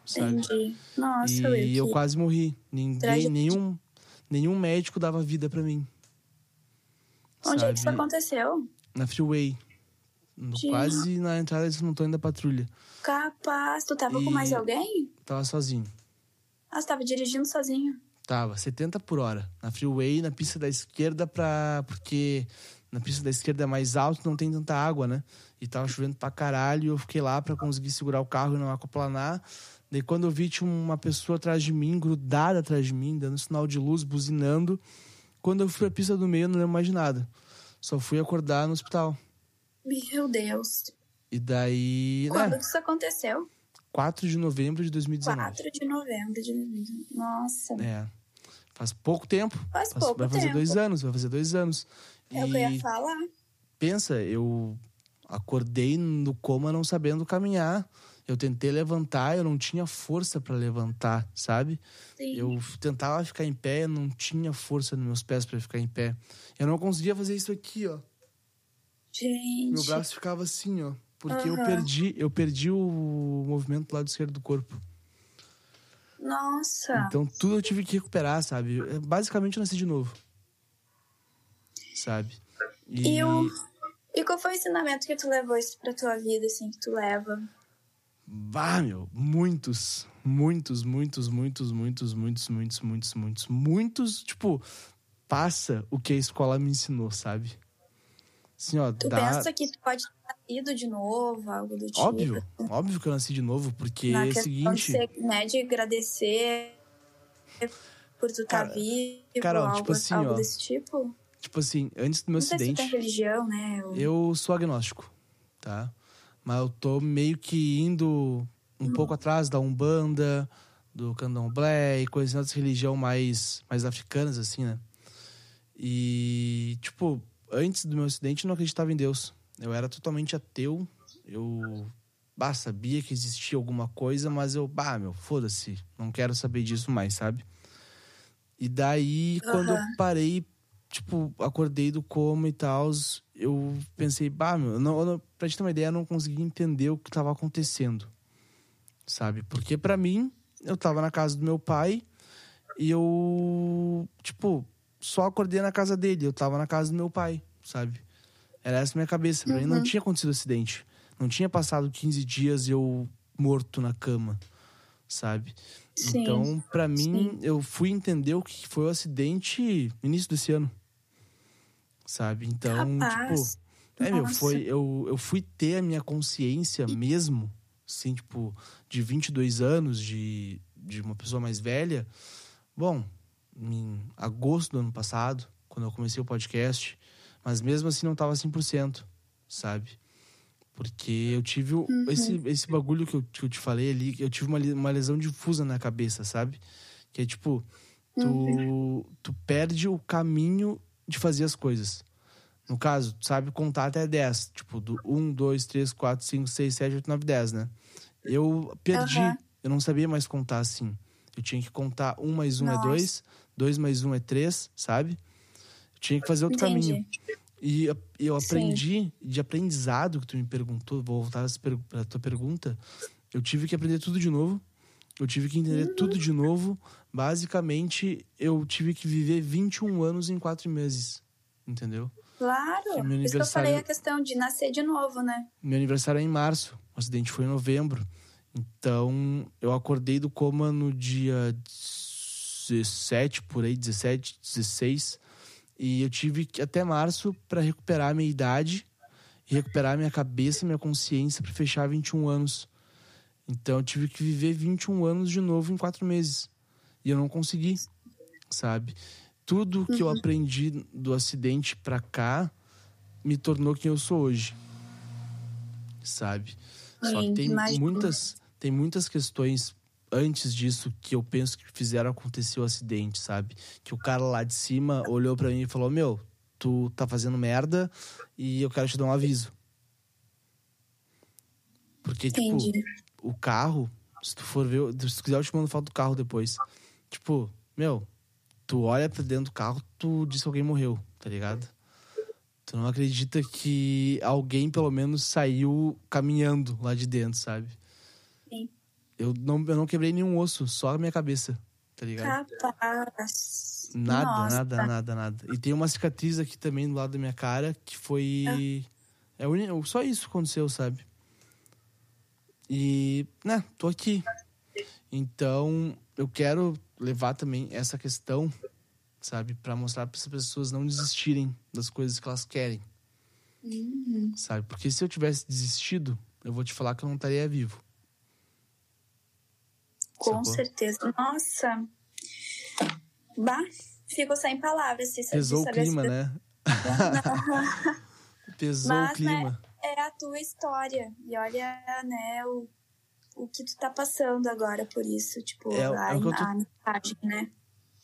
Sabe? Entendi. Nossa, e Wilkie. eu quase morri. Ninguém, nenhum, nenhum médico dava vida pra mim. Onde é que isso sabe? aconteceu? Na freeway. Gente. Quase na entrada desse montão da patrulha. Capaz. Tu tava com E- mais alguém? Tava sozinho. Ah, você tava dirigindo sozinho. Tava 70 por hora. Na freeway, na pista da esquerda, pra. Porque na pista da esquerda é mais alto não tem tanta água, né? E tava chovendo pra caralho. E eu fiquei lá pra conseguir segurar o carro e não aquaplanar. Daí quando eu vi, tinha uma pessoa atrás de mim, grudada atrás de mim, dando sinal de luz, buzinando. Quando eu fui à pista do meio, eu não lembro mais de nada. Só fui acordar no hospital. Meu Deus. E daí. Quando Né, isso aconteceu? 4 de novembro de 2019. 4 de novembro de 2019. Nossa. É. Faz pouco tempo. Faz Faz- pouco vai fazer tempo. dois anos, vai fazer dois anos. É o que eu ia falar. pensa, eu acordei no coma não sabendo caminhar. Eu tentei levantar, eu não tinha força para levantar, sabe? Sim. Eu tentava ficar em pé, eu não tinha força nos meus pés para ficar em pé. Eu não conseguia fazer isso aqui, ó. Gente. Meu braço ficava assim, ó, porque eu Aham. perdi, eu perdi o movimento do lado esquerdo do corpo. Nossa. Então tudo eu tive que recuperar, sabe? Eu, Basicamente eu nasci de novo. Sabe? E, o... e qual foi o ensinamento que tu levou isso pra tua vida, assim, que tu leva? Bah, meu, muitos, muitos, muitos, muitos, muitos, muitos, muitos, muitos, muitos, muitos, tipo, passa o que a escola me ensinou, sabe? Assim, ó, Tu dá... pensa que tu pode ter nascido de novo, algo do tipo? Óbvio, óbvio que eu nasci de novo, porque Na é o seguinte... de, ser, né, de agradecer por tu estar Cara, vivo, Carol, algo, tipo assim, algo ó, desse tipo? Tipo assim, antes do meu Não sei se acidente, religião, né? ou- eu sou agnóstico, tá? Mas eu tô meio que indo um pouco atrás da Umbanda, do Candomblé e coisas dessas religião mais, mais africanas, assim, né? E, tipo, antes do meu acidente eu não acreditava em Deus. Eu era totalmente ateu. Eu, bah, sabia que existia alguma coisa, mas eu, bah, meu, foda-se. Não quero saber disso mais, sabe? E daí, quando eu parei, tipo, acordei do coma e tal, eu pensei, bah, meu, eu não, não, pra te ter uma ideia, eu não consegui entender o que tava acontecendo, sabe? Porque pra mim, eu tava na casa do meu pai e eu, tipo, só acordei na casa dele, eu tava na casa do meu pai, sabe? Era essa a minha cabeça, pra mim não tinha acontecido acidente. Não tinha passado 15 dias eu morto na cama, sabe? Sim, então, pra mim, sim. eu fui entender o que foi o acidente no início desse ano. Sabe? Então, tipo, é, meu, foi eu, eu fui ter a minha consciência mesmo, assim, tipo, de 22 anos, de, de uma pessoa mais velha. Bom, em agosto do ano passado, quando eu comecei o podcast, mas mesmo assim não tava 100%, sabe? Porque eu tive Uhum. esse, esse bagulho que eu, que eu te falei ali, eu tive uma, uma lesão difusa na cabeça, sabe? Que é tipo, tu, Uhum. tu perde o caminho de fazer as coisas. No caso, tu sabe contar até 10. Tipo, do 1, 2, 3, 4, 5, 6, 7, 8, 9, 10, né? Eu perdi. Aham. Eu não sabia mais contar assim. Eu tinha que contar 1 mais 1 é Nossa. 2, 2 mais 1 é 3, sabe? Eu tinha que fazer outro Entendi. caminho. E eu- eu Sim. aprendi, de aprendizado que tu me perguntou, vou voltar para a tua pergunta. Eu tive que aprender tudo de novo. Eu tive que entender Uhum. tudo de novo. Basicamente, eu tive que viver 21 anos em 4 meses. Entendeu? Claro. Que meu isso que eu falei a questão de nascer de novo, né? Meu aniversário é em março. O acidente foi em novembro. Então, eu acordei do coma no dia 17, por aí, 17, 16. E eu tive que até março para recuperar a minha idade, e recuperar minha cabeça, minha consciência para fechar 21 anos. Então, eu tive que viver 21 anos de novo em quatro meses. E eu não consegui, sabe? Tudo que eu aprendi do acidente pra cá me tornou quem eu sou hoje. Sabe? Só que Sim, tem muitas, tem muitas questões antes disso que eu penso que fizeram acontecer o acidente, sabe? Que o cara lá de cima olhou pra mim e falou: Meu, tu tá fazendo merda e eu quero te dar um aviso. Porque, tipo, Entendi. O carro, se tu for ver, se tu quiser eu te mando foto do carro depois. Tipo, meu, tu olha pra dentro do carro, tu diz que alguém morreu, tá ligado? Tu não acredita que alguém, pelo menos, saiu caminhando lá de dentro, sabe? Sim. Eu não, eu não quebrei nenhum osso, só a minha cabeça, tá ligado? Capaz. Nada, Nossa. nada, nada, nada. E tem uma cicatriz aqui também do lado da minha cara que foi. É uni- só isso que aconteceu, sabe? E, né, tô aqui. Então, eu quero levar também essa questão, sabe, Pra mostrar para as pessoas não desistirem das coisas que elas querem, Uhum. sabe? Porque se eu tivesse desistido, eu vou te falar que eu não estaria vivo. Com Sacou? certeza. Nossa. Bah, fico sem palavras. Se, Pesou o clima, né? Pesou Mas, o clima. É a tua história. E olha, né, o, o que tu tá passando agora por isso. Tipo, É, é a, eu tô- a mensagem, né?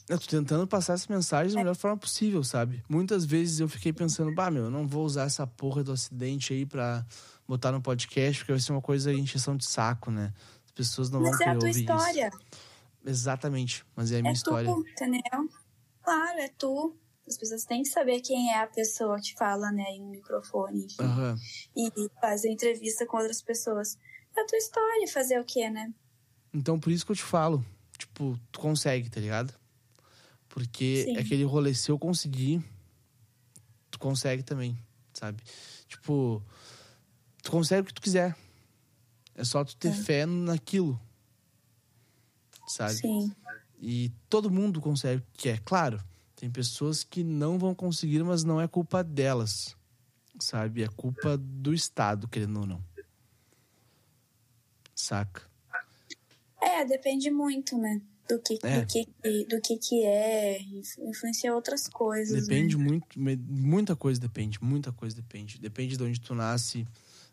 Eu tô tentando passar essa mensagem da melhor forma possível, sabe? Muitas vezes eu fiquei pensando, bah, meu, eu não vou usar essa porra do acidente aí pra botar no podcast, porque vai ser uma coisa encheção de saco, né? As pessoas não Mas vão é querer a tua ouvir história. isso. Exatamente, mas é a minha É história. tu, entendeu? Claro, é tu. As pessoas têm que saber quem é a pessoa que fala, né, em um microfone, enfim. Aham. E fazer entrevista com outras pessoas. É a tua história, fazer o quê, né? Então por isso que eu te falo, tipo, tu consegue, tá ligado? Porque Sim. aquele rolê, se eu conseguir, tu consegue também, sabe? Tipo, tu consegue o que tu quiser. É só tu ter É. fé naquilo. Sabe? Sim. E todo mundo consegue o que é. Claro, tem pessoas que não vão conseguir, mas não é culpa delas. Sabe? É culpa do Estado, querendo ou não. Saca? É, depende muito, né? Do que, É. do que, do que, que é, influ- influencia outras coisas. Depende Né? muito, muita coisa depende, muita coisa depende. Depende de onde tu nasce,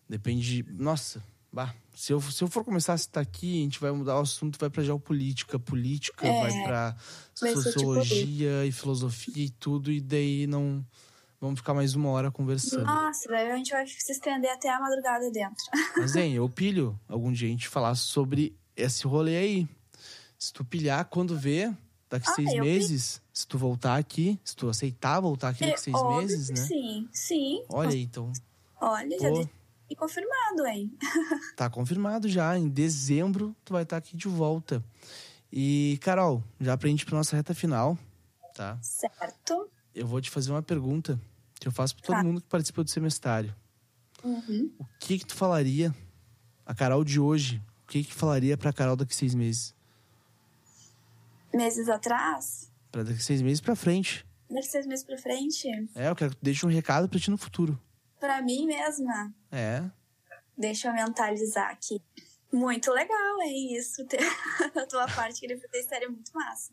depende. de- Nossa, bah, se eu, se eu for começar a citar aqui, a gente vai mudar o assunto, vai pra geopolítica, política, É, vai pra tipo sociologia e filosofia e tudo, e daí não. Vamos ficar mais uma hora conversando. Nossa, daí a gente vai se estender até a madrugada dentro. Mas, hein, eu pilho algum dia a gente falar sobre esse rolê aí. Se tu pilhar, quando vê, daqui Ah, seis eu meses, se tu voltar aqui, se tu aceitar voltar aqui daqui seis É Óbvio meses, né? Sim, sim. Olha aí, então. Olha, já Deixei confirmado, hein? Tá confirmado já. Em dezembro, tu vai estar aqui de volta. E, Carol, já pra gente ir pra nossa reta final, tá? Certo. Eu vou te fazer uma pergunta que eu faço pra todo Tá. mundo que participa do semestário. Uhum. O que que tu falaria, a Carol de hoje, o que que falaria pra Carol daqui seis meses? Meses atrás, Pra daqui seis meses pra frente. daqui seis meses pra frente, É, eu quero que tu deixe um recado pra ti no futuro. Pra mim mesma, É. deixa eu mentalizar aqui. Muito legal, é isso. A tua parte queria fazer série é muito massa.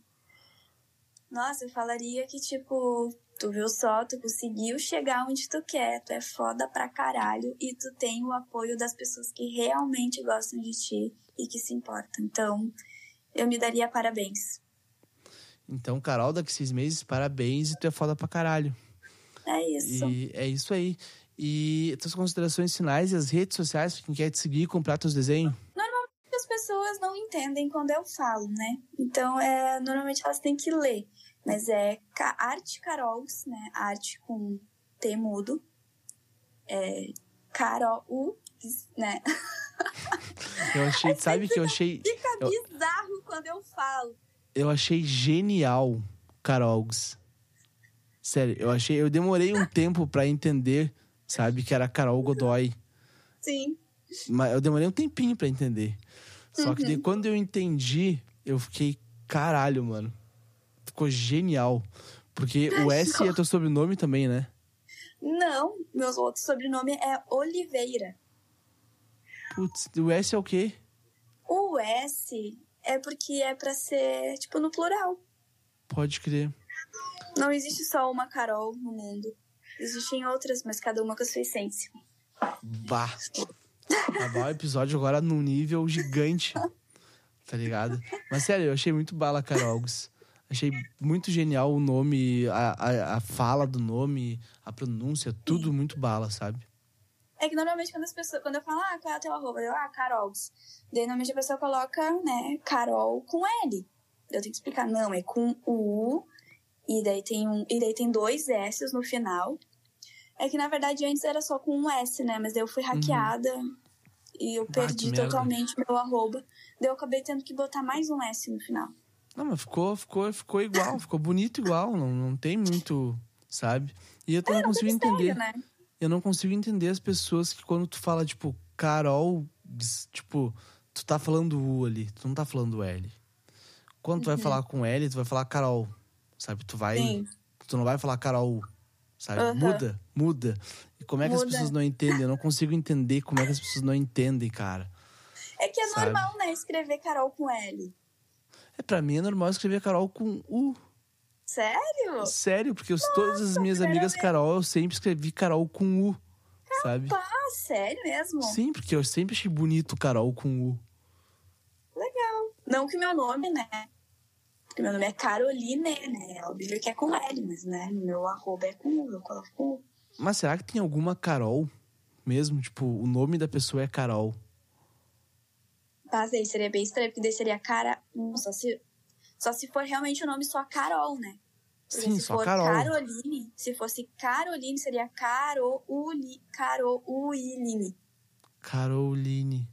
Nossa, eu falaria que, tipo, tu viu só, tu conseguiu chegar onde tu quer, tu é foda pra caralho e tu tem o apoio das pessoas que realmente gostam de ti e que se importam. Então, eu me daria parabéns. Então, Carol, daqui seis meses, parabéns e tu é foda pra caralho. É Isso. E é isso aí. E tuas considerações finais e as redes sociais, quem quer te seguir, comprar teus desenhos? as pessoas não entendem quando eu falo, né? Então, é, normalmente elas têm que ler. Mas é arte Carols, né? Arte com T mudo. É Carol, U, né? Eu achei, sabe que eu achei, Fica Eu- bizarro quando eu falo. eu achei genial, Carolgs. Sério, eu achei, eu demorei um tempo pra entender, sabe, que era Carol Godoy. Sim. Mas eu demorei um tempinho pra entender. Só que Uhum. daí, quando eu entendi, eu fiquei, caralho, mano. Ficou genial. Porque o S é teu sobrenome também, né? Não, meu outro sobrenome é Oliveira. Putz, o S é o quê? O S é porque é pra ser, tipo, no plural. Pode crer. Não existe só uma Carol no mundo. Existem outras, mas cada uma com a sua essência. Bah. Acabar o episódio agora num nível gigante. Tá ligado? Mas sério, eu achei muito bala, Carolgos. Achei muito genial o nome, a, a, a fala do nome, a pronúncia, tudo muito bala, sabe? É que normalmente quando as pessoas, quando eu falo, ah, qual é o teu arroba? Eu, ah, Carols. Daí normalmente a pessoa coloca, né, Carol com L. Eu tenho que explicar, não, é com U, e daí tem um, e daí tem dois S no final. É que na verdade antes era só com um S, né? Mas daí eu fui hackeada e eu Ah, perdi merda. totalmente meu arroba. Daí eu acabei tendo que botar mais um S no final. Não, mas ficou, ficou, ficou igual, ficou bonito igual, não, não tem muito, sabe? E eu não consigo entender. Né? Eu não consigo entender as pessoas que quando tu fala, tipo, Carol, tipo, tu tá falando U ali, tu não tá falando L. Quando tu vai falar com L, tu vai falar Carol, sabe? Tu vai. Sim. Tu não vai falar Carol, sabe? Muda, muda. E como é que as Muda. pessoas não entendem? Eu não consigo entender como é que as pessoas não entendem, cara. É que é Sabe? normal, né? Escrever Carol com L. É, pra mim é normal escrever Carol com U. Sério? Sério, porque os- todas as minhas amigas Carol, eu sempre escrevi Carol com U, sabe? Ah, sério mesmo? Sim, porque eu sempre achei bonito Carol com U. Não que meu nome, né? Porque meu nome é Caroline, né? Óbvio que é com L, mas né? Meu arroba é com U, eu coloco com U. Mas será que tem alguma Carol mesmo? Tipo, o nome da pessoa é Carol. Mas aí seria bem estranho, porque daí seria cara. Só se, só se for realmente o nome só Carol, né? Porque Sim, se só for Carol. Caroline, se fosse Caroline, seria Carouli, Carouline. Caroline.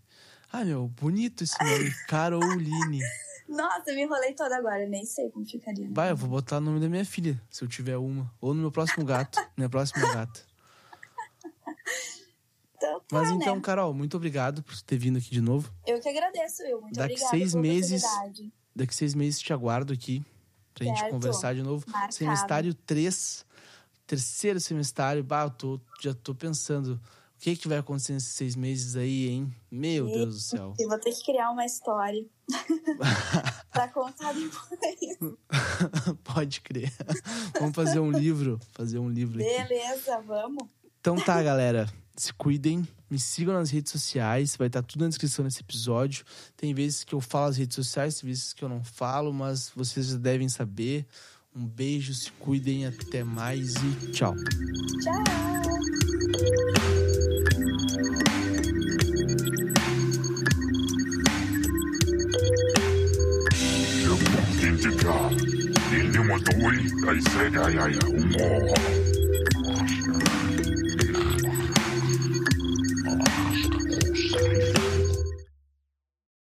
Ah, meu, bonito esse nome. Caroline. Nossa, eu me enrolei toda agora, nem sei como ficaria. Vai, eu vou botar o nome da minha filha, se eu tiver uma. Ou no meu próximo gato. minha próxima gata. Então, tá, Mas então, né? Carol, muito obrigado por ter vindo aqui de novo. Eu que agradeço, eu. Muito Daqui obrigada seis meses-. Daqui seis meses te aguardo aqui pra gente Certo. conversar de novo. Marcado. Semestário 3, terceiro semestário. Bah, eu tô, já tô pensando que, que vai acontecer nesses seis meses aí, hein? Meu Deus do céu. Eu vou ter que criar uma história pra contar depois. Pode crer. Vamos fazer um livro. Fazer um livro aqui. Beleza, vamos. Então tá, galera. Se cuidem, me sigam nas redes sociais, vai estar tudo na descrição desse episódio. Tem vezes que eu falo as redes sociais, tem vezes que eu não falo, mas vocês já devem saber. Um beijo, se cuidem, até mais e tchau. Tchau. 我隊係世界係好我。